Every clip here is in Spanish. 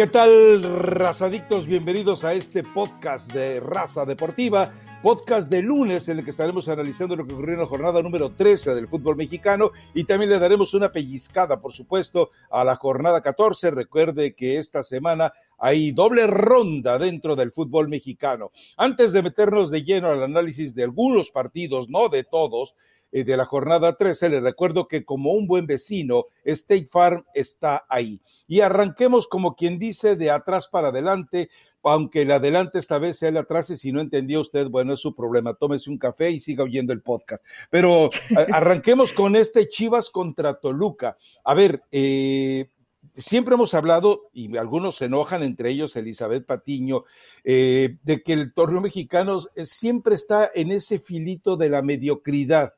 ¿Qué tal, razadictos? Bienvenidos a este podcast de Raza Deportiva, podcast de lunes en el que estaremos analizando lo que ocurrió en la jornada número 13 del fútbol mexicano y también le daremos una pellizcada, por supuesto, a la jornada 14. Recuerde que esta semana hay doble ronda dentro del fútbol mexicano. Antes de meternos de lleno al análisis de algunos partidos, no de todos, de la jornada 13, le recuerdo que como un buen vecino, State Farm está ahí. Y arranquemos como quien dice de atrás para adelante, aunque el adelante esta vez sea el atrás y si no entendió usted, bueno, es su problema, tómese un café y siga oyendo el podcast. Pero arranquemos con este Chivas contra Toluca. A ver, eh, siempre hemos hablado, y algunos se enojan, entre ellos Elizabeth Patiño, eh, de que el torneo mexicano siempre está en ese filito de la mediocridad.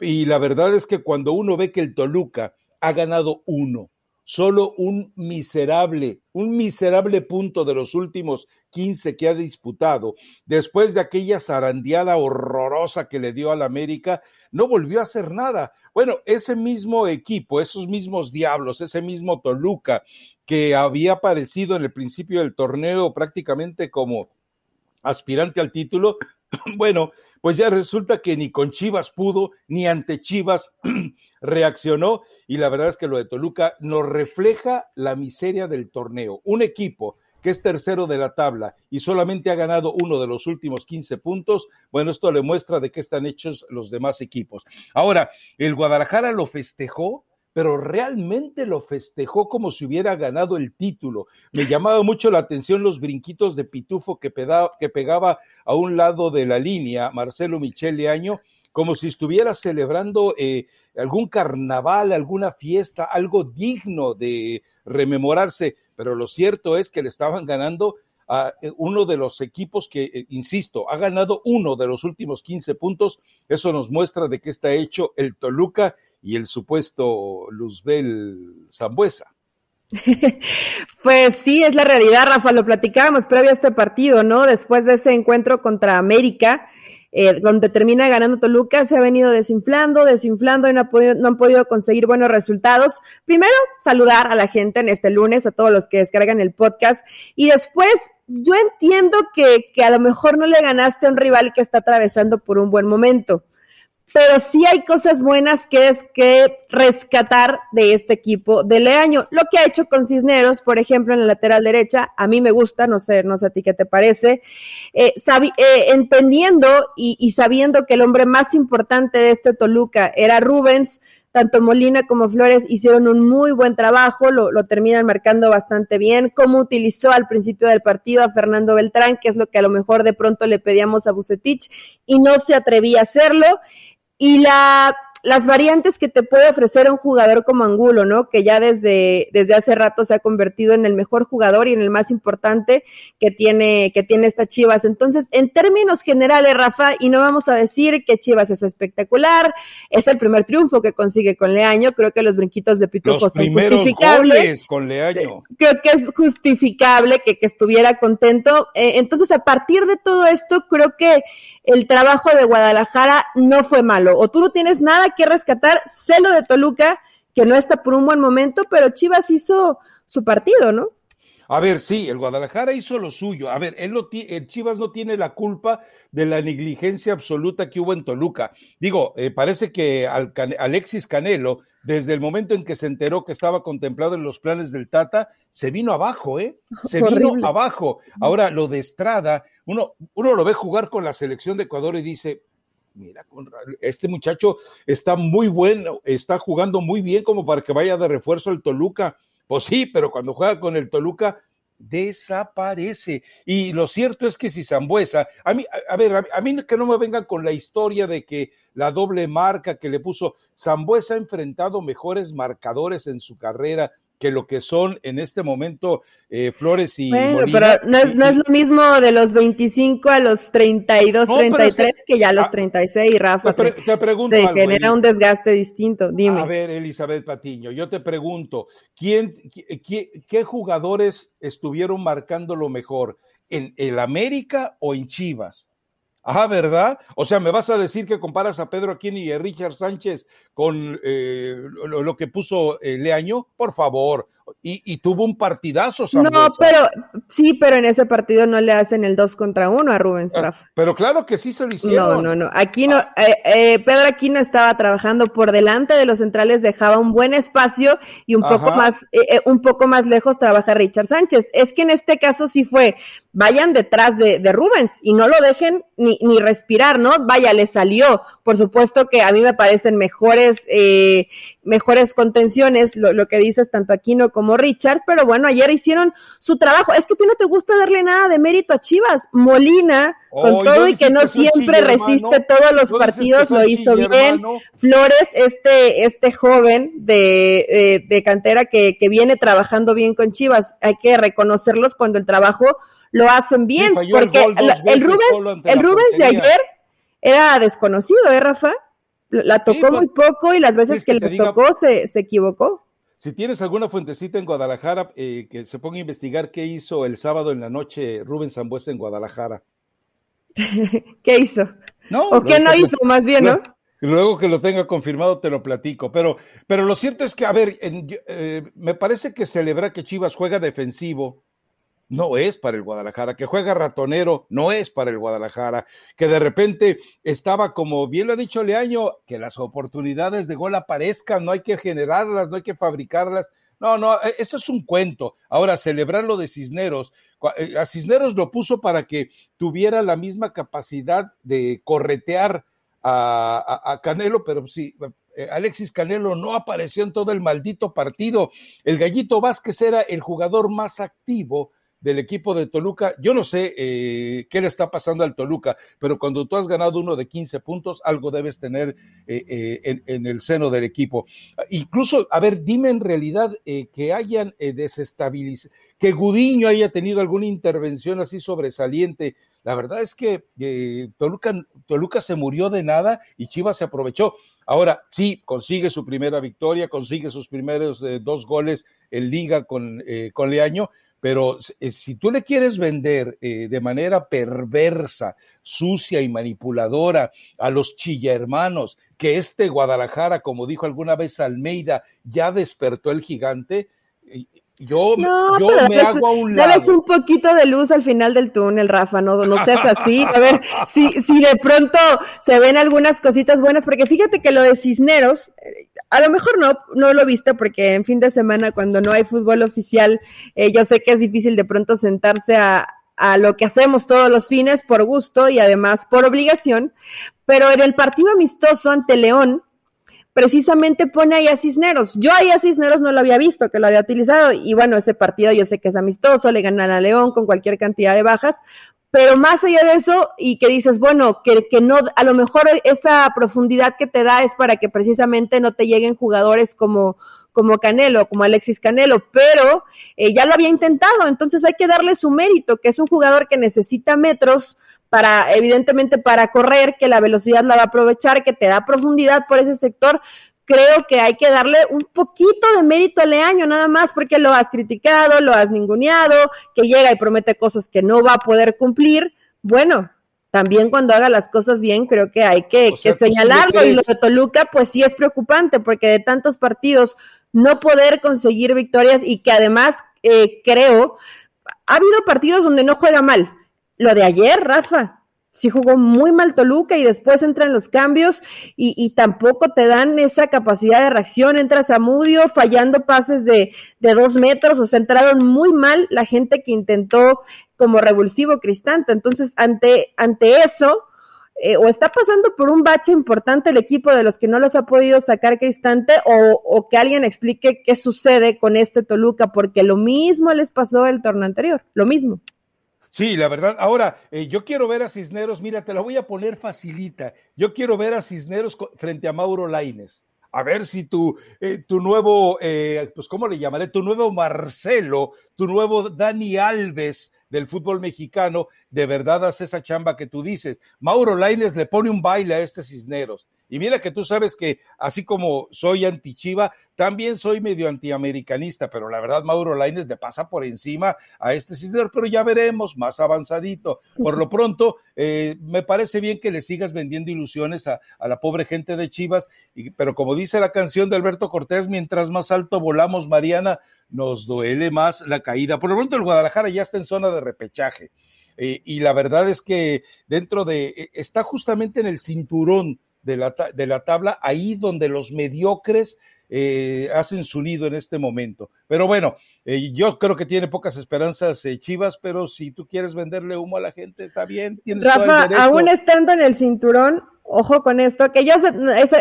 Y la verdad es que cuando uno ve que el Toluca ha ganado uno, solo un miserable, un miserable punto de los últimos 15 que ha disputado, después de aquella zarandeada horrorosa que le dio al América, no volvió a hacer nada. Bueno, ese mismo equipo, esos mismos diablos, ese mismo Toluca que había aparecido en el principio del torneo prácticamente como aspirante al título, bueno, pues ya resulta que ni con Chivas pudo, ni ante Chivas reaccionó, y la verdad es que lo de Toluca nos refleja la miseria del torneo. Un equipo que es tercero de la tabla y solamente ha ganado uno de los últimos 15 puntos, bueno, esto le muestra de qué están hechos los demás equipos. Ahora, el Guadalajara lo festejó pero realmente lo festejó como si hubiera ganado el título. Me llamaba mucho la atención los brinquitos de pitufo que, pegaba a un lado de la línea Marcelo Michele Año, como si estuviera celebrando eh, algún carnaval, alguna fiesta, algo digno de rememorarse, pero lo cierto es que le estaban ganando a eh, uno de los equipos que, eh, insisto, ha ganado uno de los últimos 15 puntos. Eso nos muestra de qué está hecho el Toluca y el supuesto Luzbel Zambuesa. Pues sí, es la realidad, Rafa, lo platicábamos previo a este partido, ¿no? Después de ese encuentro contra América, eh, donde termina ganando Toluca, se ha venido desinflando, desinflando y no, no, han podido conseguir buenos resultados. Primero, saludar a la gente en este lunes, a todos los que descargan el podcast, y después, yo entiendo que, que a lo mejor no le ganaste a un rival que está atravesando por un buen momento pero sí hay cosas buenas que es que rescatar de este equipo de Leaño. Lo que ha hecho con Cisneros, por ejemplo, en la lateral derecha, a mí me gusta, no sé, no sé a ti qué te parece, eh, eh, entendiendo y, y sabiendo que el hombre más importante de este Toluca era Rubens, tanto Molina como Flores hicieron un muy buen trabajo, lo, lo, terminan marcando bastante bien, cómo utilizó al principio del partido a Fernando Beltrán, que es lo que a lo mejor de pronto le pedíamos a Bucetich y no se atrevía a hacerlo. Y la, las variantes que te puede ofrecer un jugador como Angulo, ¿no? Que ya desde, desde hace rato se ha convertido en el mejor jugador y en el más importante que tiene, que tiene esta Chivas. Entonces, en términos generales, Rafa, y no vamos a decir que Chivas es espectacular, es el primer triunfo que consigue con Leaño, creo que los brinquitos de Pitufo son justificables. con Leaño. Creo que es justificable que, que estuviera contento. Eh, entonces, a partir de todo esto, creo que el trabajo de Guadalajara no fue malo, o tú no tienes nada que rescatar, celo de Toluca, que no está por un buen momento, pero Chivas hizo su partido, ¿no? A ver, sí, el Guadalajara hizo lo suyo. A ver, él no el Chivas no tiene la culpa de la negligencia absoluta que hubo en Toluca. Digo, eh, parece que Alexis Canelo, desde el momento en que se enteró que estaba contemplado en los planes del Tata, se vino abajo, ¿eh? Se vino abajo. Ahora, lo de Estrada, uno, uno lo ve jugar con la selección de Ecuador y dice, mira, este muchacho está muy bueno, está jugando muy bien como para que vaya de refuerzo el Toluca pues sí, pero cuando juega con el Toluca desaparece. Y lo cierto es que si Zambuesa, a mí, a, ver, a, mí que no me vengan con la historia de que la doble marca que le puso, Zambuesa ha enfrentado mejores marcadores en su carrera que lo que son en este momento eh, Flores y bueno, pero no es, no es, lo mismo de los 25 a los 32, 33 que, ya a los 36, ah, Rafa. Te, te pregunto te genera un desgaste distinto, dime. A ver, Elizabeth Patiño, yo te pregunto, ¿quién, qué, qué jugadores estuvieron marcando lo mejor? ¿En el América o en Chivas? Ah, ¿verdad? O sea, ¿me vas a decir que comparas a Pedro Aquino y a Richard Sánchez con eh, lo, que puso eh, Leaño? Por favor. Y, tuvo un partidazo. No, pero sí, pero en ese partido no le hacen el 2 contra 1 a Rubens ah, Rafa. Pero claro que sí se lo hicieron. No, no, no. Aquí no. Eh, eh, Pedro Aquino estaba trabajando por delante de los centrales, dejaba un buen espacio y un poco más, eh, un poco más lejos trabaja Richard Sánchez. Es que en este caso sí fue, vayan detrás de, de Rubens y no lo dejen ni, ni respirar, ¿no? Vaya, le salió. Por supuesto que a mí me parecen mejores, eh, mejores contenciones, lo, lo, que dices tanto Aquino como Richard, pero bueno, ayer hicieron su trabajo. Es que tú no te gusta darle nada de mérito a Chivas. Molina, con todo y que no siempre resiste todos los partidos, lo hizo bien. Flores, este, este joven de, de, cantera que, que viene trabajando bien con Chivas, hay que reconocerlos cuando el trabajo lo hacen bien, porque el, Rubens, el Rubens de ayer era desconocido, ¿eh, Rafa? La tocó pues, muy poco y las veces que, le tocó se, se, equivocó. Si tienes alguna fuentecita en Guadalajara, eh, que se ponga a investigar qué hizo el sábado en la noche Rubén Zambuesa en Guadalajara. ¿Qué hizo? No, ¿O qué no hizo más bien, no? Luego que lo tenga confirmado te lo platico, pero, pero lo cierto es que, a ver, eh, me parece que celebra que Chivas juega defensivo, no es para el Guadalajara, que juega ratonero, no es para el Guadalajara, que de repente estaba, como bien lo ha dicho Leaño, que las oportunidades de gol aparezcan, no hay que generarlas, no hay que fabricarlas. No, no, e, esto es un cuento. Ahora, celebrar lo de Cisneros, eh, a Cisneros lo puso para que tuviera la misma capacidad de corretear a, a Canelo, pero sí, eh, Alexis Canelo no apareció en todo el maldito partido. El Gallito Vázquez era el jugador más activo del equipo de Toluca. Yo no sé eh, qué le está pasando al Toluca, pero cuando tú has ganado uno de 15 puntos, algo debes tener eh, eh, en, el seno del equipo. Incluso, a ver, dime en realidad que hayan desestabilizado, que Gudiño haya tenido alguna intervención así sobresaliente. La verdad es que Toluca, Toluca se murió de nada y Chivas se aprovechó. Ahora sí, consigue su primera victoria, consigue sus primeros dos goles en liga con, con Leaño, pero eh, si tú le quieres vender eh, de manera perversa, sucia y manipuladora a los chilla hermanos que este Guadalajara, como dijo alguna vez Almeida, ya despertó el gigante, yo, yo me hago a un lado. Dales un poquito de luz al final del túnel, Rafa, no, no seas así. A ver si, si de pronto se ven algunas cositas buenas, porque fíjate que lo de Cisneros, eh, a lo mejor no, no lo viste porque en fin de semana cuando no hay fútbol oficial, eh, yo sé que es difícil de pronto sentarse a, a lo que hacemos todos los fines por gusto y además por obligación, pero en el partido amistoso ante León, precisamente pone ahí a Cisneros. Yo ahí a Cisneros no lo había visto, que lo había utilizado, y bueno, ese partido yo sé que es amistoso, le ganan a León con cualquier cantidad de bajas, pero más allá de eso, y que dices, bueno, que, que no, a lo mejor esa profundidad que te da es para que precisamente no te lleguen jugadores como, como Canelo, como Alexis Canelo, pero eh, ya lo había intentado, entonces hay que darle su mérito, que es un jugador que necesita metros para, evidentemente, para correr, que la velocidad la va a aprovechar, que te da profundidad por ese sector. Creo que hay que darle un poquito de mérito al Leaño, nada más, porque lo has criticado, lo has ninguneado, que llega y promete cosas que no va a poder cumplir. Bueno, también cuando haga las cosas bien, creo que hay que, señalarlo. Y lo de Toluca, pues sí es preocupante, porque de tantos partidos no poder conseguir victorias y que además eh, creo, ha habido partidos donde no juega mal, lo de ayer, Rafa, sí jugó muy mal Toluca y después entran los cambios y, tampoco te dan esa capacidad de reacción. Entras a Mudio fallando pases de, de dos metros, o sea, entraron muy mal la gente que intentó como revulsivo Cristante. Entonces, ante, ante eso, eh, o está pasando por un bache importante el equipo de los que no los ha podido sacar Cristante, o, o que alguien explique qué sucede con este Toluca, porque lo mismo les pasó el torneo anterior, lo mismo. Sí, la verdad. Ahora, eh, yo quiero ver a Cisneros, mira, te la voy a poner facilita. Yo quiero ver a Cisneros frente a Mauro Laines. A ver si tu, eh, tu nuevo, eh, pues, ¿cómo le llamaré? Tu nuevo Marcelo, tu nuevo Dani Alves del fútbol mexicano, de verdad hace esa chamba que tú dices. Mauro Laines le pone un baile a este Cisneros. Y mira que tú sabes que así como soy anti-Chiva, también soy medio antiamericanista, pero la verdad Mauro Laines le pasa por encima a este señor, pero ya veremos más avanzadito. Por lo pronto, eh, me parece bien que le sigas vendiendo ilusiones a, la pobre gente de Chivas, pero como dice la canción de Alberto Cortés, mientras más alto volamos, Mariana, nos duele más la caída. Por lo pronto, el Guadalajara ya está en zona de repechaje. Eh, y la verdad es que dentro de, eh, está justamente en el cinturón de la, de la tabla, ahí donde los mediocres eh, hacen su nido en este momento. Pero bueno, yo creo que tiene pocas esperanzas Chivas, pero si tú quieres venderle humo a la gente, está bien. Tienes Rafa, aún estando en el cinturón, ojo con esto, que yo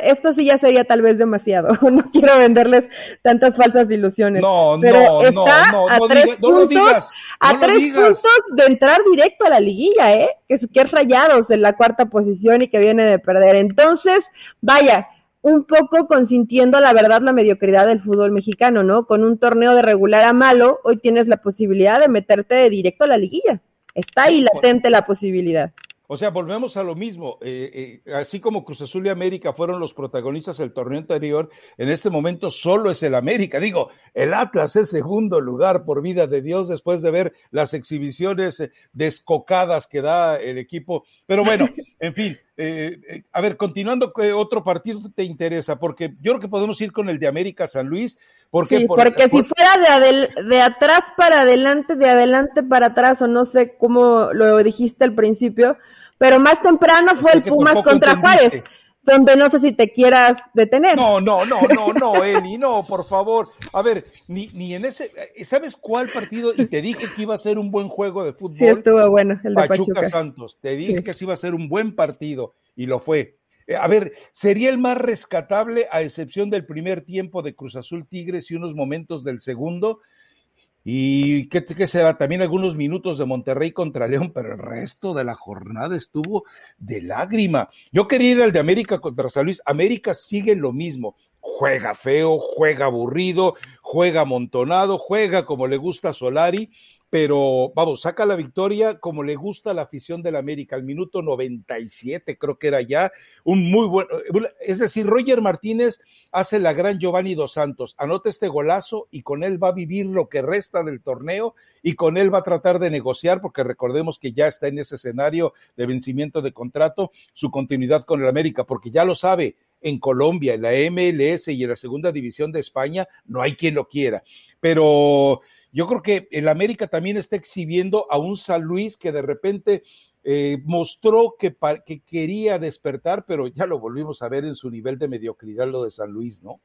esto sí ya sería tal vez demasiado. No quiero venderles tantas falsas ilusiones. No, pero está a tres puntos, a tres puntos de entrar directo a la liguilla, ¿eh? Que es, que es Rayados en la cuarta posición y que viene de perder. Entonces, vaya, un poco consintiendo la verdad la mediocridad del fútbol mexicano, ¿no? Con un torneo de regular a malo, hoy tienes la posibilidad de meterte de directo a la liguilla. Está ahí latente la posibilidad. O sea, volvemos a lo mismo. Eh, eh, así como Cruz Azul y América fueron los protagonistas del torneo anterior, en este momento solo es el América. Digo, el Atlas es segundo lugar por vida de Dios después de ver las exhibiciones eh, descocadas que da el equipo. Pero bueno, en fin. a ver, continuando, ¿qué otro partido te interesa? Porque yo creo que podemos ir con el de América San Luis. Porque, sí, porque si fuera de, de atrás para adelante, de adelante para atrás, o no sé cómo lo dijiste al principio, pero más temprano fue el Pumas contra Juárez, donde no sé si te quieras detener. No, no, no, no, no, Eli, no, por favor. A ver, ni, ni en ese, ¿sabes cuál partido? Y te dije que iba a ser un buen juego de fútbol. Sí, estuvo bueno, el de Pachuca. Santos. Te dije que sí iba a ser un buen partido y lo fue. Eh, a ver, sería el más rescatable a excepción del primer tiempo de Cruz Azul Tigres y unos momentos del segundo, y ¿qué, será? También algunos minutos de Monterrey contra León, pero el resto de la jornada estuvo de lágrima. Yo quería ir al de América contra San Luis. América sigue lo mismo. Juega feo, juega aburrido, juega amontonado, juega como le gusta a Solari pero vamos, saca la victoria como le gusta a la afición del América, al minuto 97 creo que era ya, un muy buen, es decir, Roger Martínez hace la gran Giovanni Dos Santos, anota este golazo y con él va a vivir lo que resta del torneo y con él va a tratar de negociar, porque recordemos que ya está en ese escenario de vencimiento de contrato, su continuidad con el América, porque ya lo sabe, en Colombia, en la MLS y en la segunda división de España, no hay quien lo quiera. Pero yo creo que el América también está exhibiendo a un San Luis que de repente eh, mostró que, que quería despertar, pero ya lo volvimos a ver en su nivel de mediocridad, lo de San Luis, ¿no?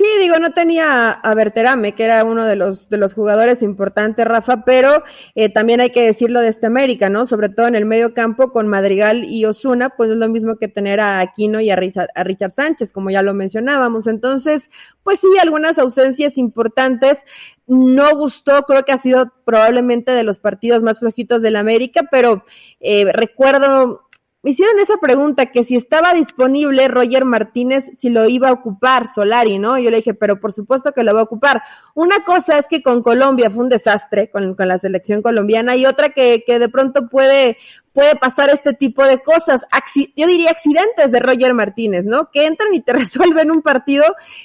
Sí, digo, no tenía a Berterame, que era uno de los, de los jugadores importantes, Rafa, pero eh, también hay que decirlo de este América, ¿no? Sobre todo en el medio campo con Madrigal y Osuna, pues es lo mismo que tener a Aquino y a Richard, Sánchez, como ya lo mencionábamos. Entonces, pues sí, algunas ausencias importantes. No gustó, creo que ha sido probablemente de los partidos más flojitos del América, pero eh, recuerdo me hicieron esa pregunta, que si estaba disponible Roger Martínez, si lo iba a ocupar Solari, ¿no? Yo le dije, pero por supuesto que lo va a ocupar. Una cosa es que con Colombia fue un desastre, con, con la selección colombiana, y otra que, que de pronto puede, puede pasar este tipo de cosas, yo diría accidentes de Roger Martínez, ¿no? Que entran y te resuelven un partido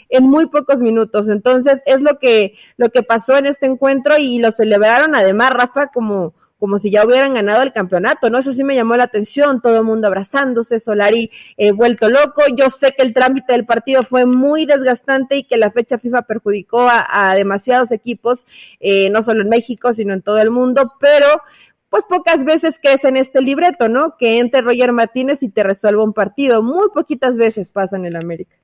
en muy pocos minutos. Entonces, es lo que, lo que pasó en este encuentro y lo celebraron además, Rafa, como, como si ya hubieran ganado el campeonato, ¿no? Eso sí me llamó la atención, todo el mundo abrazándose, Solari eh, vuelto loco. Yo sé que el trámite del partido fue muy desgastante y que la fecha FIFA perjudicó a, demasiados equipos, eh, no solo en México, sino en todo el mundo, pero pues pocas veces que es en este libreto, ¿no? Que entre Roger Martínez y te resuelva un partido. Muy poquitas veces pasa en el América.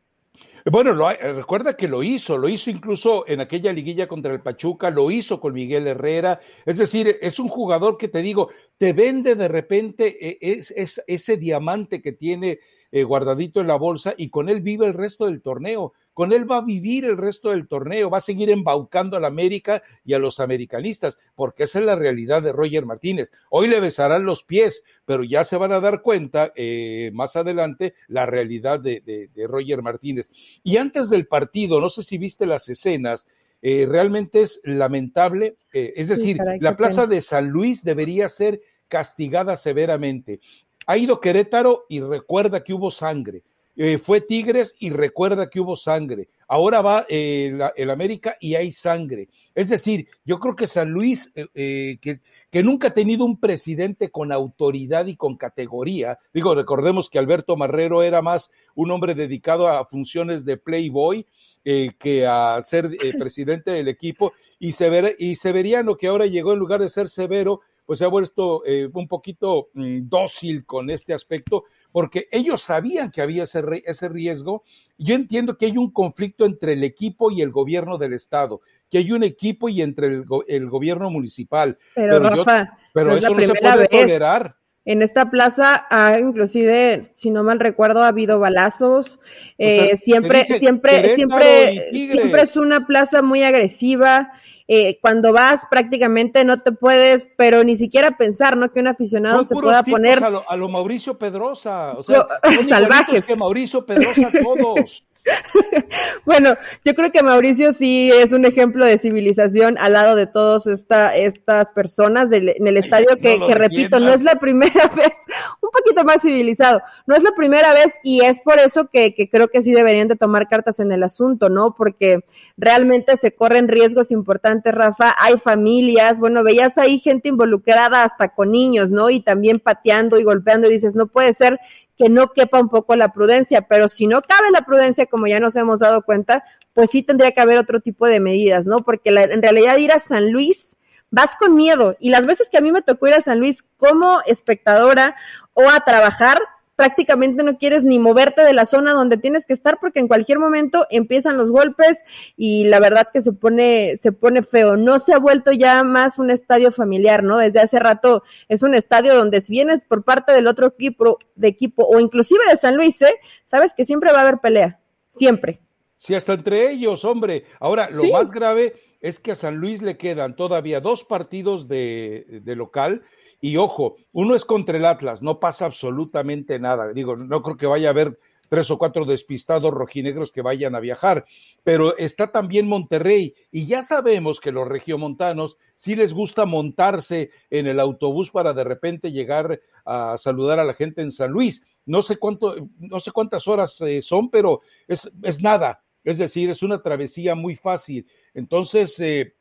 Bueno, lo, eh, recuerda que lo hizo, lo hizo incluso en aquella liguilla contra el Pachuca, lo hizo con Miguel Herrera. Es decir, es un jugador que te digo, te vende de repente eh, es, ese diamante que tiene eh, guardadito en la bolsa y con él vive el resto del torneo. Con él va a vivir el resto del torneo, va a seguir embaucando a la América y a los americanistas, porque esa es la realidad de Roger Martínez. Hoy le besarán los pies, pero ya se van a dar cuenta eh, más adelante la realidad de, Roger Martínez. Y antes del partido, no sé si viste las escenas, eh, realmente es lamentable. Eh, es decir, la plaza de San Luis debería ser castigada severamente. Ha ido Querétaro y recuerda que hubo sangre eh, fue Tigres y recuerda que hubo sangre. Ahora va eh, el América y hay sangre. Es decir, yo creo que San Luis, eh, que, nunca ha tenido un presidente con autoridad y con categoría, digo, recordemos que Alberto Marrero era más un hombre dedicado a funciones de playboy, que a ser presidente del equipo, y, Sever y Severiano, que ahora llegó en lugar de ser severo, pues se ha vuelto eh, un poquito mm, dócil con este aspecto, porque ellos sabían que había ese, ese riesgo. Yo entiendo que hay un conflicto entre el equipo y el gobierno del Estado, que hay un equipo y entre el, gobierno municipal. Pero, Rafa, pero eso no se puede tolerar. En esta plaza, ah, inclusive, si no mal recuerdo, ha habido balazos. Eh, siempre, siempre, siempre, siempre es una plaza muy agresiva. Eh, cuando vas prácticamente no te puedes, pero ni siquiera pensar, ¿no? Que un aficionado se pueda poner... A lo, Mauricio Pedrosa, o sea, salvajes. Que Mauricio Pedrosa todos. bueno, yo creo que Mauricio sí es un ejemplo de civilización al lado de todas esta, estas personas en el estadio que, repito, no es la primera vez, un poquito más civilizado, no es la primera vez y es por eso que, que creo que sí deberían de tomar cartas en el asunto, ¿no? Porque realmente se corren riesgos importantes, Rafa, hay familias, bueno, veías ahí gente involucrada hasta con niños, ¿no? Y también pateando y golpeando y dices, no puede ser que no quepa un poco la prudencia, pero si no cabe la prudencia, como ya nos hemos dado cuenta, pues sí tendría que haber otro tipo de medidas, ¿no? Porque en realidad ir a San Luis vas con miedo y las veces que a mí me tocó ir a San Luis como espectadora o a trabajar, prácticamente no quieres ni moverte de la zona donde tienes que estar porque en cualquier momento empiezan los golpes y la verdad que se pone se pone feo. No se ha vuelto ya más un estadio familiar, ¿no? Desde hace rato es un estadio donde si vienes por parte del otro equipo de equipo o inclusive de San Luis, ¿eh? Sabes que siempre va a haber pelea, siempre. Sí, hasta entre ellos, hombre. Ahora, lo más grave es que a San Luis le quedan todavía dos partidos de, de local y ojo, uno es contra el Atlas, no pasa absolutamente nada. Digo, no creo que vaya a haber tres o cuatro despistados rojinegros que vayan a viajar, pero está también Monterrey y ya sabemos que los regiomontanos sí les gusta montarse en el autobús para de repente llegar a saludar a la gente en San Luis. No sé cuánto, no sé cuántas horas eh, son, pero es, es nada. Es decir, es una travesía muy fácil. Entonces, eh,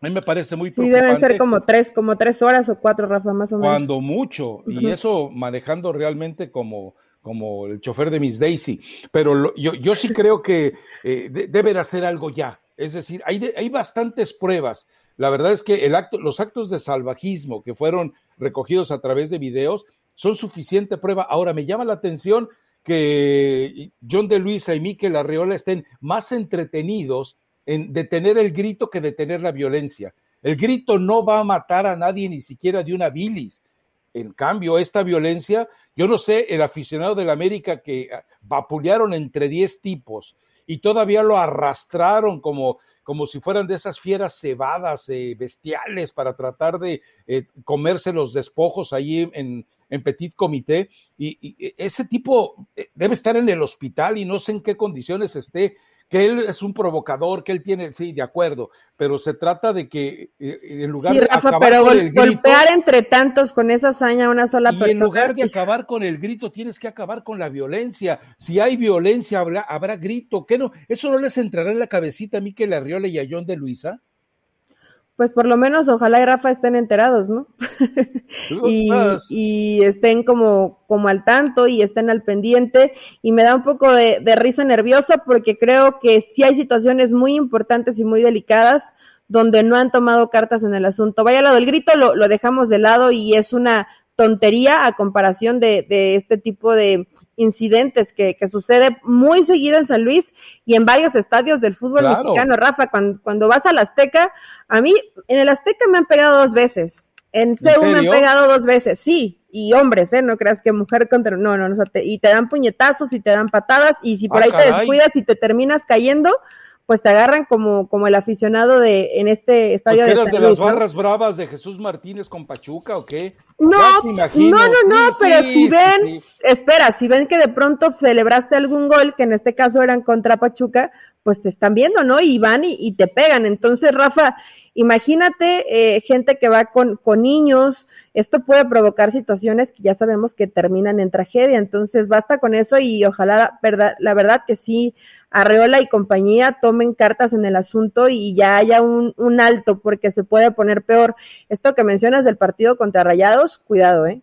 a mí me parece muy sí, deben ser como tres, como tres horas o cuatro, Rafa, más o menos. Cuando mucho, y eso manejando realmente como, como el chofer de Miss Daisy. Pero yo, yo sí creo que eh, deben hacer algo ya. Es decir, hay, hay bastantes pruebas. La verdad es que el acto, los actos de salvajismo que fueron recogidos a través de videos son suficiente prueba. Ahora, me llama la atención que John de Luisa y Miquel Arreola estén más entretenidos en detener el grito que detener la violencia. El grito no va a matar a nadie, ni siquiera de una bilis. En cambio, esta violencia, yo no sé, el aficionado del América que ah, vapulearon entre 10 tipos y todavía lo arrastraron como, como si fueran de esas fieras cebadas, eh, bestiales, para tratar de eh, comerse los despojos ahí en, en Petit Comité. y, ese tipo eh, debe estar en el hospital y no sé en qué condiciones esté que él es un provocador, que él tiene, sí, de acuerdo, pero se trata de que eh, en lugar de acabar pero con el grito, golpear entre tantos con esa hazaña a una sola y persona. en lugar de acabar con el grito, tienes que acabar con la violencia. Si hay violencia, habrá, habrá grito. ¿Qué no? ¿Eso no les entrará en la cabecita a Miquel Arriola y a John de Luisa? Pues por lo menos ojalá y Rafa estén enterados, ¿no? y, y, estén como, como al tanto y estén al pendiente. Y me da un poco de, de, risa nerviosa porque creo que sí hay situaciones muy importantes y muy delicadas donde no han tomado cartas en el asunto. Vaya lado del grito, lo, lo dejamos de lado y es una tontería a comparación de, de este tipo de incidentes que, que, sucede muy seguido en San Luis y en varios estadios del fútbol mexicano. Rafa, cuando, cuando vas al Azteca, a mí en el Azteca me han pegado dos veces. En CEU me han pegado dos veces, sí, y hombres, ¿eh? No creas que mujer contra. No, no, no, y te dan puñetazos y te dan patadas, y si por ah, ahí te descuidas y te terminas cayendo, pues te agarran como, como el aficionado de en este estadio pues de, de las barras bravas de Jesús Martínez con Pachuca o qué? No, no, no, no, pero si ven, espera, si ven que de pronto celebraste algún gol, que en este caso eran contra Pachuca, pues te están viendo, ¿no? Y van y, y te pegan. Entonces, Rafa, imagínate eh, gente que va con, con niños, esto puede provocar situaciones que ya sabemos que terminan en tragedia, entonces basta con eso y ojalá verdad, la verdad que sí Arreola y compañía tomen cartas en el asunto y ya haya un, un alto porque se puede poner peor. Esto que mencionas del partido contra Rayados, cuidado, ¿eh?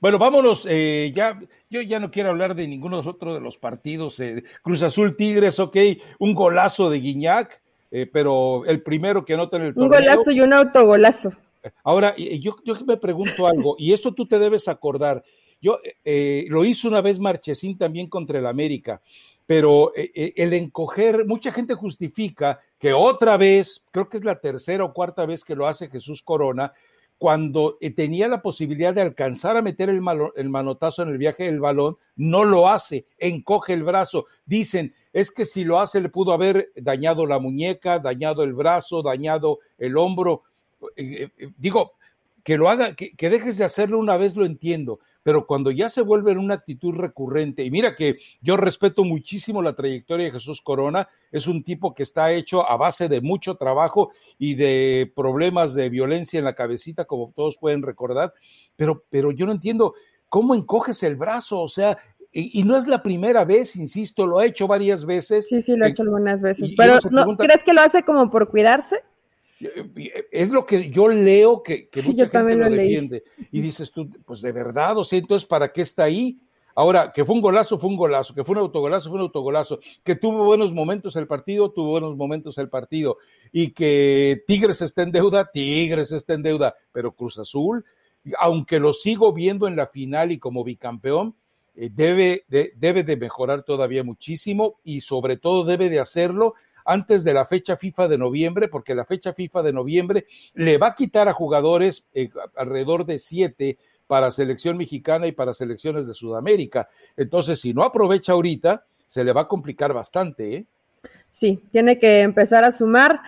Bueno, vámonos, eh, ya, yo ya no quiero hablar de ninguno de los otros de los partidos. Eh, Cruz Azul Tigres, ok, un golazo de Guiñac, eh, pero el primero que anota en el torneo. Un golazo y un autogolazo. Ahora, yo, yo me pregunto algo, y esto tú te debes acordar. Yo lo hizo una vez Marchesín también contra el América, pero el encoger, mucha gente justifica que otra vez, creo que es la tercera o cuarta vez que lo hace Jesús Corona, cuando eh, tenía la posibilidad de alcanzar a meter el, el, manotazo en el viaje del balón, no lo hace, encoge el brazo. Dicen, es que si lo hace le pudo haber dañado la muñeca, dañado el brazo, dañado el hombro. Eh, eh, digo, que lo haga, que, que, dejes de hacerlo una vez lo entiendo, pero cuando ya se vuelve en una actitud recurrente, y mira que yo respeto muchísimo la trayectoria de Jesús Corona, es un tipo que está hecho a base de mucho trabajo y de problemas de violencia en la cabecita, como todos pueden recordar, pero, pero yo no entiendo cómo encoges el brazo, o sea, y, no es la primera vez, insisto, lo ha hecho varias veces. Sí, sí, lo ha hecho algunas veces. pero, ¿no, ¿crees que lo hace como por cuidarse? Es lo que yo leo que, mucha gente lo, defiende. Y dices tú, pues de verdad, o sea, entonces, ¿para qué está ahí? Ahora, que fue un golazo, fue un golazo, que fue un autogolazo, fue un autogolazo, que tuvo buenos momentos el partido, tuvo buenos momentos el partido, y que Tigres está en deuda, Tigres está en deuda, pero Cruz Azul, aunque lo sigo viendo en la final y como bicampeón, eh, debe, debe de mejorar todavía muchísimo y sobre todo debe de hacerlo antes de la fecha FIFA de noviembre, porque la fecha FIFA de noviembre le va a quitar a jugadores eh, alrededor de siete para selección mexicana y para selecciones de Sudamérica. Entonces, si no aprovecha ahorita, se le va a complicar bastante, ¿eh? Sí, tiene que empezar a sumar.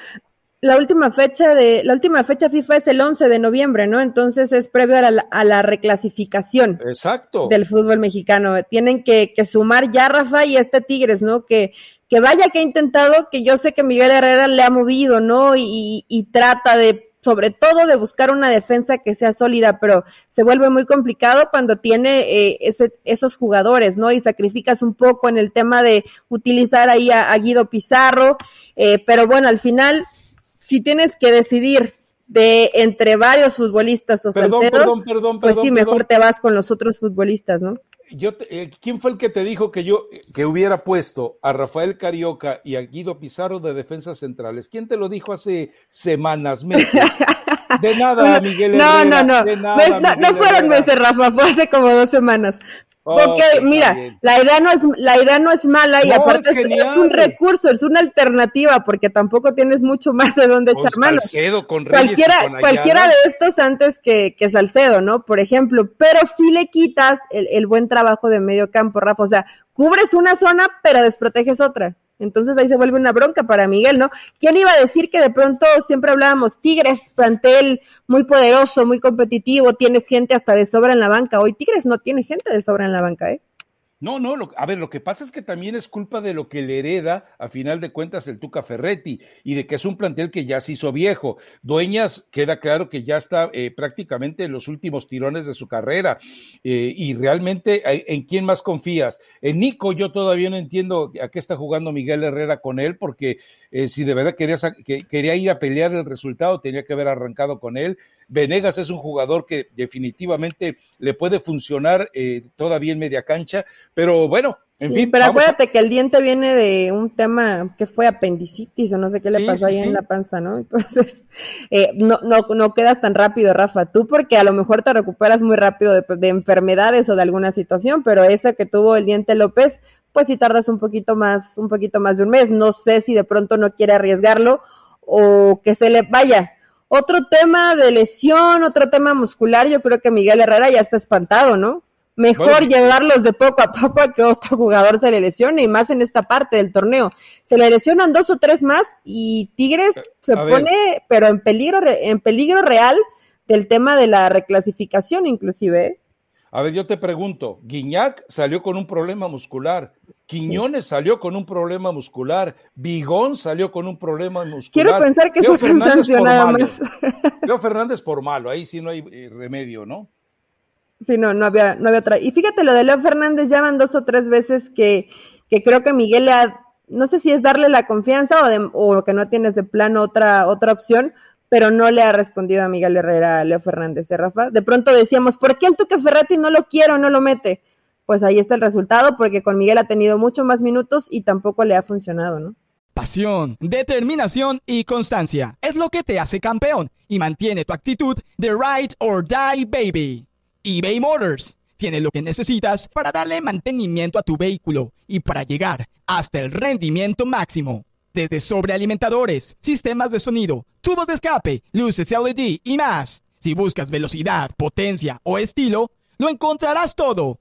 La última fecha de la última fecha FIFA es el 11 de noviembre, ¿no? Entonces es previo a la, a la reclasificación Exacto. del fútbol mexicano. Tienen que, que, sumar ya Rafa y este Tigres, ¿no? Que que vaya que ha intentado, que yo sé que Miguel Herrera le ha movido, ¿no? Y, y, trata de, sobre todo, de buscar una defensa que sea sólida, pero se vuelve muy complicado cuando tiene eh, ese, esos jugadores, ¿no? Y sacrificas un poco en el tema de utilizar ahí a, Guido Pizarro, eh, pero bueno, al final, si tienes que decidir de entre varios futbolistas o perdón, perdón, perdón, pues sí, mejor te vas con los otros futbolistas, ¿no? Yo eh, ¿quién fue el que te dijo que yo que hubiera puesto a Rafael Carioca y a Guido Pizarro de defensas centrales? ¿Quién te lo dijo hace semanas, meses? De nada, Miguel No, no, no. no, no fueron meses, Rafa, fue hace como dos semanas. Porque, mira, la idea no es, la idea no es mala y aparte es, un recurso, es una alternativa, porque tampoco tienes mucho más de dónde echar mano. con cualquiera, cualquiera de estos antes que, que Salcedo, ¿no? Por ejemplo, pero si le quitas el, el buen trabajo de medio campo, Rafa. O sea, cubres una zona, pero desproteges otra. Entonces ahí se vuelve una bronca para Miguel, ¿no? ¿Quién iba a decir que de pronto siempre hablábamos Tigres, plantel muy poderoso, muy competitivo, tienes gente hasta de sobra en la banca? Hoy Tigres no tiene gente de sobra en la banca, ¿eh? No, no, a ver, lo que pasa es que también es culpa de lo que le hereda, a final de cuentas, el Tuca Ferretti, y de que es un plantel que ya se hizo viejo. Dueñas, queda claro que ya está eh, prácticamente en los últimos tirones de su carrera, eh, y realmente, eh, ¿en quién más confías? En Nico, yo todavía no entiendo a qué está jugando Miguel Herrera con él, porque si de verdad quería, que, quería ir a pelear el resultado, tenía que haber arrancado con él. Venegas es un jugador que definitivamente le puede funcionar eh, todavía en media cancha, pero bueno, en fin. Pero acuérdate que el diente viene de un tema que fue apendicitis o no sé qué le pasó ahí en la panza, ¿no? Entonces, eh, no, no, no quedas tan rápido, Rafa, tú porque a lo mejor te recuperas muy rápido de, de enfermedades o de alguna situación, pero esa que tuvo el diente López, pues si tardas un poquito más, un poquito más de un mes. No sé si de pronto no quiere arriesgarlo o que se le vaya otro tema de lesión, otro tema muscular, yo creo que Miguel Herrera ya está espantado, ¿no? Mejor llevarlos de poco a poco a que otro jugador se le lesione y más en esta parte del torneo. Se le lesionan dos o tres más y Tigres se pone, pero en peligro, en peligro real del tema de la reclasificación inclusive. ¿eh? A ver, yo te pregunto, Guiñac salió con un problema muscular, Quiñones salió con un problema muscular, Bigón salió con un problema muscular. Quiero pensar que eso fue nada más. Leo Fernández por malo, ahí sí no hay eh, remedio, ¿no? Sí, no, no había, no había otra. Y fíjate, lo de Leo Fernández ya van dos o tres veces que, que creo que Miguel le ha, no sé si es darle la confianza o, de, o que no tienes de plano otra, otra opción, pero no le ha respondido a Miguel Herrera a Leo Fernández, ¿eh, Rafa? De pronto decíamos, ¿por qué el Tuque Ferretti no lo quiero, no lo mete? Pues ahí está el resultado, porque con Miguel ha tenido mucho más minutos y tampoco le ha funcionado, ¿no? Pasión, determinación y constancia es lo que te hace campeón y mantiene tu actitud de ride or die baby eBay Motors tiene lo que necesitas para darle mantenimiento a tu vehículo y para llegar hasta el rendimiento máximo. Desde sobrealimentadores, sistemas de sonido, tubos de escape, luces LED y más. Si buscas velocidad, potencia o estilo, lo encontrarás todo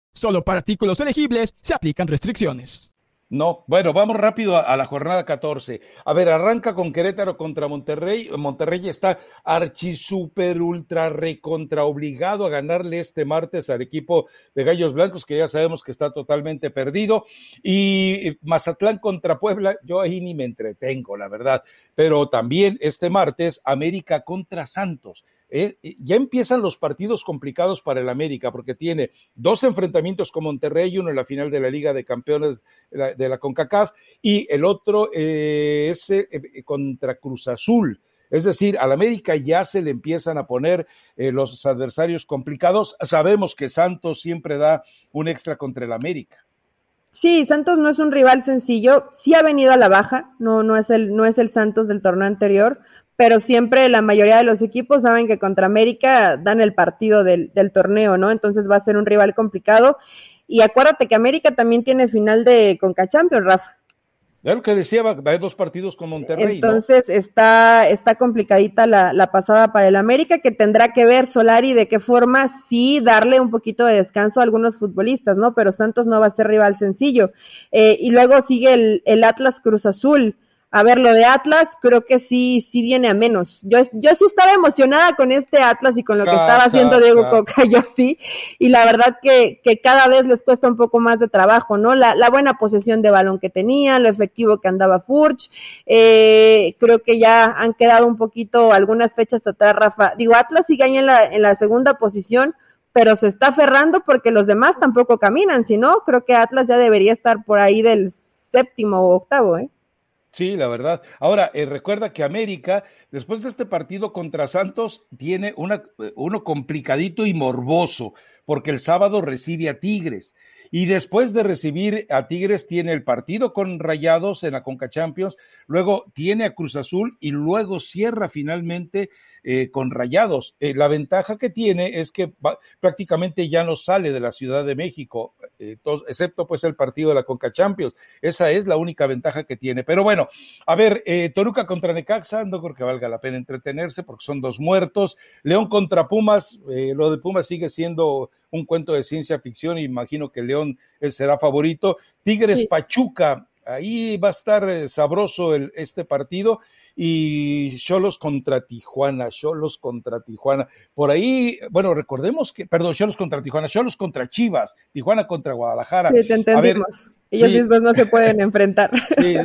Solo para artículos elegibles se aplican restricciones. No, bueno, vamos rápido a, la jornada 14. A ver, arranca con Querétaro contra Monterrey. Monterrey está archi super ultra recontra obligado a ganarle este martes al equipo de Gallos Blancos, que ya sabemos que está totalmente perdido. Y Mazatlán contra Puebla, yo ahí ni me entretengo, la verdad. Pero también este martes, América contra Santos. Eh, eh, ya empiezan los partidos complicados para el América, porque tiene dos enfrentamientos con Monterrey, uno en la final de la Liga de Campeones de la, CONCACAF, y el otro eh, es contra Cruz Azul. Es decir, al América ya se le empiezan a poner los adversarios complicados. Sabemos que Santos siempre da un extra contra el América. Sí, Santos no es un rival sencillo, sí ha venido a la baja, no, no, es, el, no es el Santos del torneo anterior, pero siempre la mayoría de los equipos saben que contra América dan el partido del, torneo, ¿no? Entonces va a ser un rival complicado. Y acuérdate que América también tiene final de Conca Champions, Rafa. Lo que decía, va, a dos partidos con Monterrey. Entonces está, está complicadita la, la, pasada para el América, que tendrá que ver Solari de qué forma sí darle un poquito de descanso a algunos futbolistas, ¿no? Pero Santos no va a ser rival sencillo. Eh, y luego sigue el, el Atlas Cruz Azul a ver, lo de Atlas creo que sí, sí viene a menos. Yo, yo sí estaba emocionada con este Atlas y con lo que estaba haciendo Diego Coca, yo sí. Y la verdad que, que cada vez les cuesta un poco más de trabajo, ¿no? La, la buena posesión de balón que tenía, lo efectivo que andaba Furch. Eh, creo que ya han quedado un poquito algunas fechas atrás, Rafa. Digo, Atlas sigue ahí en la, en la segunda posición, pero se está aferrando porque los demás tampoco caminan. Si no, creo que Atlas ya debería estar por ahí del séptimo o octavo, ¿eh? Sí, la verdad. Ahora, eh, recuerda que América, después de este partido contra Santos, tiene una, eh, uno complicadito y morboso, porque el sábado recibe a Tigres. Y después de recibir a Tigres, tiene el partido con Rayados en la Conca Champions, luego tiene a Cruz Azul y luego cierra finalmente eh, con Rayados. Eh, la ventaja que tiene es que prácticamente ya no sale de la Ciudad de México, eh, excepto pues el partido de la Conca Champions. Esa es la única ventaja que tiene. Pero bueno, a ver, Toruca contra Necaxa, no creo que valga la pena entretenerse porque son dos muertos. León contra Pumas, lo de Pumas sigue siendo un cuento de ciencia ficción, imagino que León será favorito. Tigres Pachuca, ahí va a estar eh, sabroso el, este partido. Y Cholos contra Tijuana, Cholos contra Tijuana. Por ahí, bueno, recordemos que, perdón, Cholos contra Tijuana, Cholos contra Chivas, Tijuana contra Guadalajara. Sí, te entendimos. Ellos mismos no se pueden enfrentar. Sí,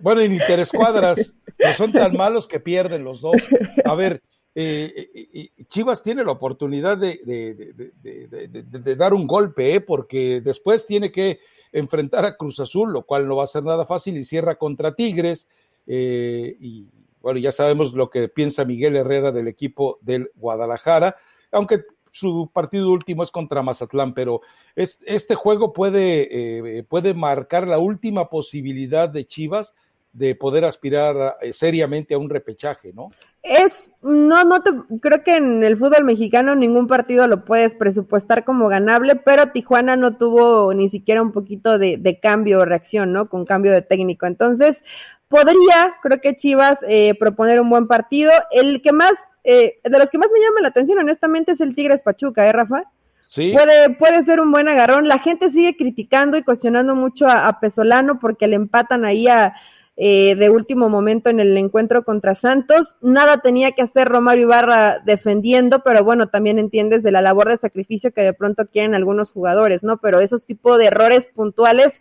bueno, en interescuadras, no son tan malos que pierden los dos. A ver, eh, Chivas tiene la oportunidad de, dar un golpe, ¿eh? porque después tiene que enfrentar a Cruz Azul, lo cual no va a ser nada fácil, y cierra contra Tigres. Eh, y bueno, ya sabemos lo que piensa Miguel Herrera del equipo del Guadalajara, aunque su partido último es contra Mazatlán, pero este juego puede, eh, puede marcar la última posibilidad de Chivas de poder aspirar eh, seriamente a un repechaje, ¿no? Es, no, no te, creo que en el fútbol mexicano ningún partido lo puedes presupuestar como ganable, pero Tijuana no tuvo ni siquiera un poquito de, de cambio o reacción, ¿no? Con cambio de técnico. Entonces, podría, creo que Chivas, eh, proponer un buen partido. El que más, eh, de los que más me llama la atención, honestamente, es el Tigres Pachuca, ¿eh, Rafa? Sí. Puede, puede ser un buen agarrón. La gente sigue criticando y cuestionando mucho a, a Pesolano porque le empatan ahí a, eh, de último momento en el encuentro contra Santos. Nada tenía que hacer Romario Ibarra defendiendo, pero bueno, también entiendes de la labor de sacrificio que de pronto quieren algunos jugadores, ¿no? Pero esos tipos de errores puntuales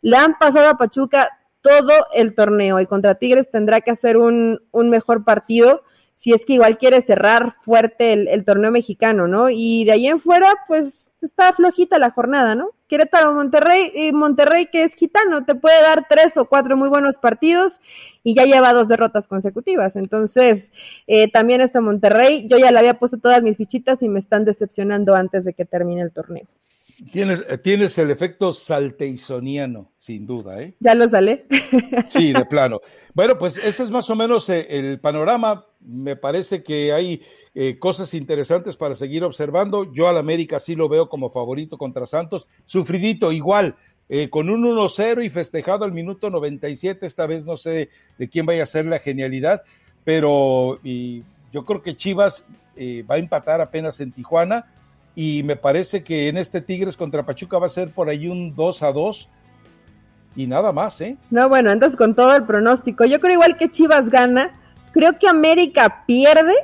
le han pasado a Pachuca todo el torneo y contra Tigres tendrá que hacer un, un mejor partido si es que igual quiere cerrar fuerte el, el torneo mexicano, ¿no? Y de ahí en fuera, pues está flojita la jornada, ¿no? Querétaro Monterrey, y Monterrey que es gitano, te puede dar tres o cuatro muy buenos partidos y ya lleva dos derrotas consecutivas. Entonces, eh, también está Monterrey, yo ya le había puesto todas mis fichitas y me están decepcionando antes de que termine el torneo. Tienes, eh, tienes el efecto salteisoniano, sin duda, ¿eh? Ya lo sale. Sí, de plano. Bueno, pues ese es más o menos eh, el panorama. Me parece que hay eh, cosas interesantes para seguir observando. Yo al América sí lo veo como favorito contra Santos. Sufridito, igual, con un 1-0 y festejado al minuto 97. Esta vez no sé de quién vaya a ser la genialidad, pero yo creo que Chivas va a empatar apenas en Tijuana y me parece que en este Tigres contra Pachuca va a ser por ahí un 2 a 2 y nada más, ¿eh? No, bueno, andas con todo el pronóstico. Yo creo igual que Chivas gana, creo que América pierde.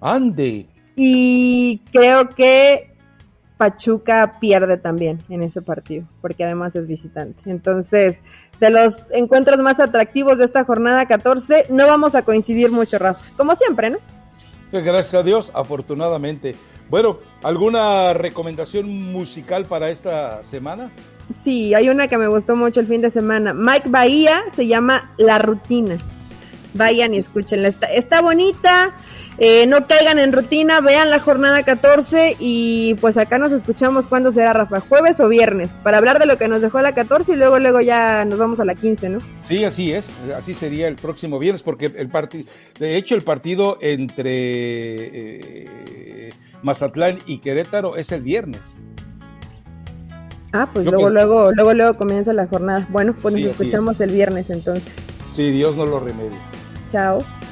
Ande. Y creo que Pachuca pierde también en ese partido, porque además es visitante. Entonces, de los encuentros más atractivos de esta jornada 14, no vamos a coincidir mucho, Rafa. Como siempre, ¿no? Gracias a Dios, afortunadamente. Bueno, ¿alguna recomendación musical para esta semana? Sí, hay una que me gustó mucho el fin de semana. Mike Bahía se llama La Rutina. Vayan y escúchenla. Está, está bonita. Eh, no caigan en rutina. Vean la jornada 14. Y pues acá nos escuchamos cuando será, Rafa. ¿Jueves o viernes? Para hablar de lo que nos dejó la 14 y luego, luego ya nos vamos a la 15, ¿no? Sí, así es. Así sería el próximo viernes. Porque el partido. De hecho, el partido entre. Eh, Mazatlán y Querétaro es el viernes. Ah, pues luego, luego, luego, luego comienza la jornada. Bueno, pues nos escuchamos el viernes entonces. Sí, Dios no lo remedie. tchau.